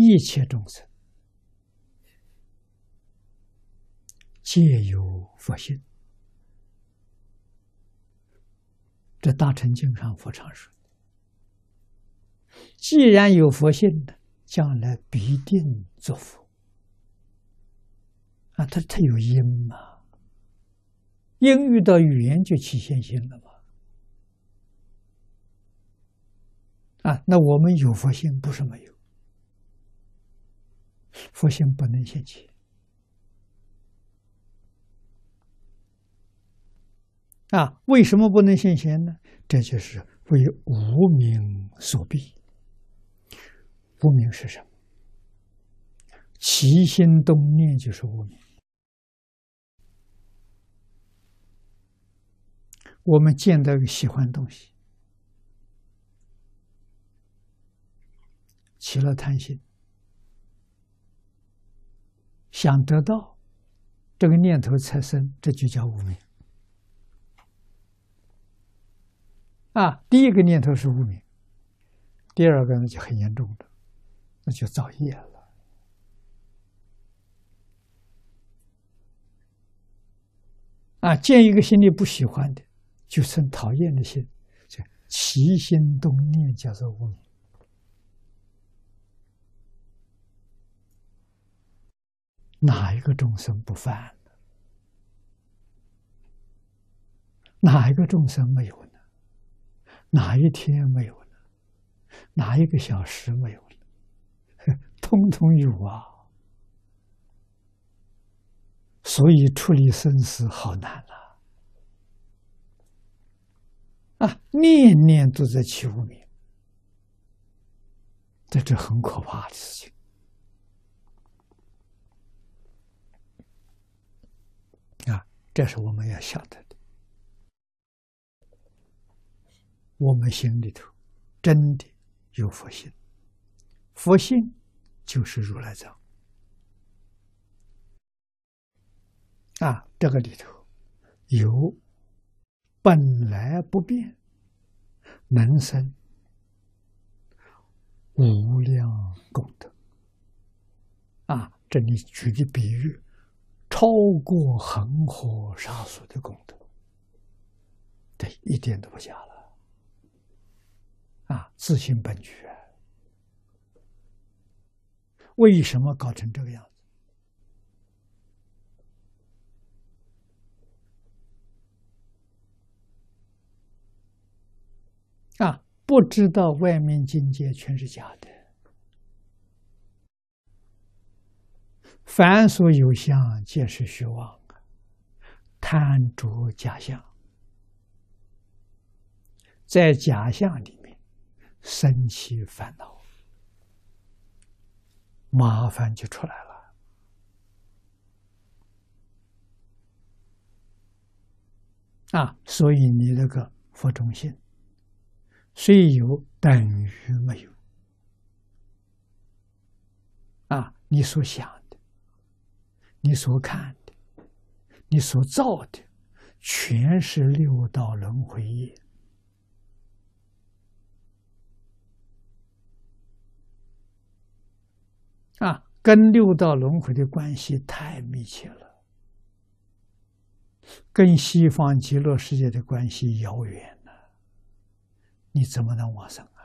一切众生皆有佛性。这大乘经上佛常说：“既然有佛性的，将来必定作佛。”啊，他他有因嘛？因遇到语言就起现行了嘛？啊，那我们有佛性不是没有，佛性不能现起。啊，为什么不能现前呢？这就是为无名所逼。无名是什么？起心动念就是无名。我们见到一个喜欢东西，起了贪心，想得到，这个念头产生，这就叫无名。啊，第一个念头是无名，第二个呢就很严重的，那就造业了。啊，见一个心里不喜欢的，就生讨厌的心，就起心动念叫做无名。哪一个众生不犯？哪一个众生没有呢？哪一天没有呢？哪一个小时没有呢？通通有啊！所以处理生死好难啊！啊，念念都在起无名，这这很可怕的事情啊！这是我们要晓得的。我们心里头真的有佛性，佛性就是如来藏啊！这个里头有本来不变，能生无量功德啊！这里举的比喻，超过恒河沙数的功德，对，一点都不假了。啊，自信本觉，为什么搞成这个样子？啊，不知道外面境界全是假的，凡所有相，皆是虚妄，贪着假象，在假象里面。生起烦恼，麻烦就出来了啊！所以你那个佛中心，虽有等于没有啊！你所想，你所看的，你所造的，全是六道轮回业。啊，跟六道轮回的关系太密切了，跟西方极乐世界的关系遥远了，你怎么能往生啊？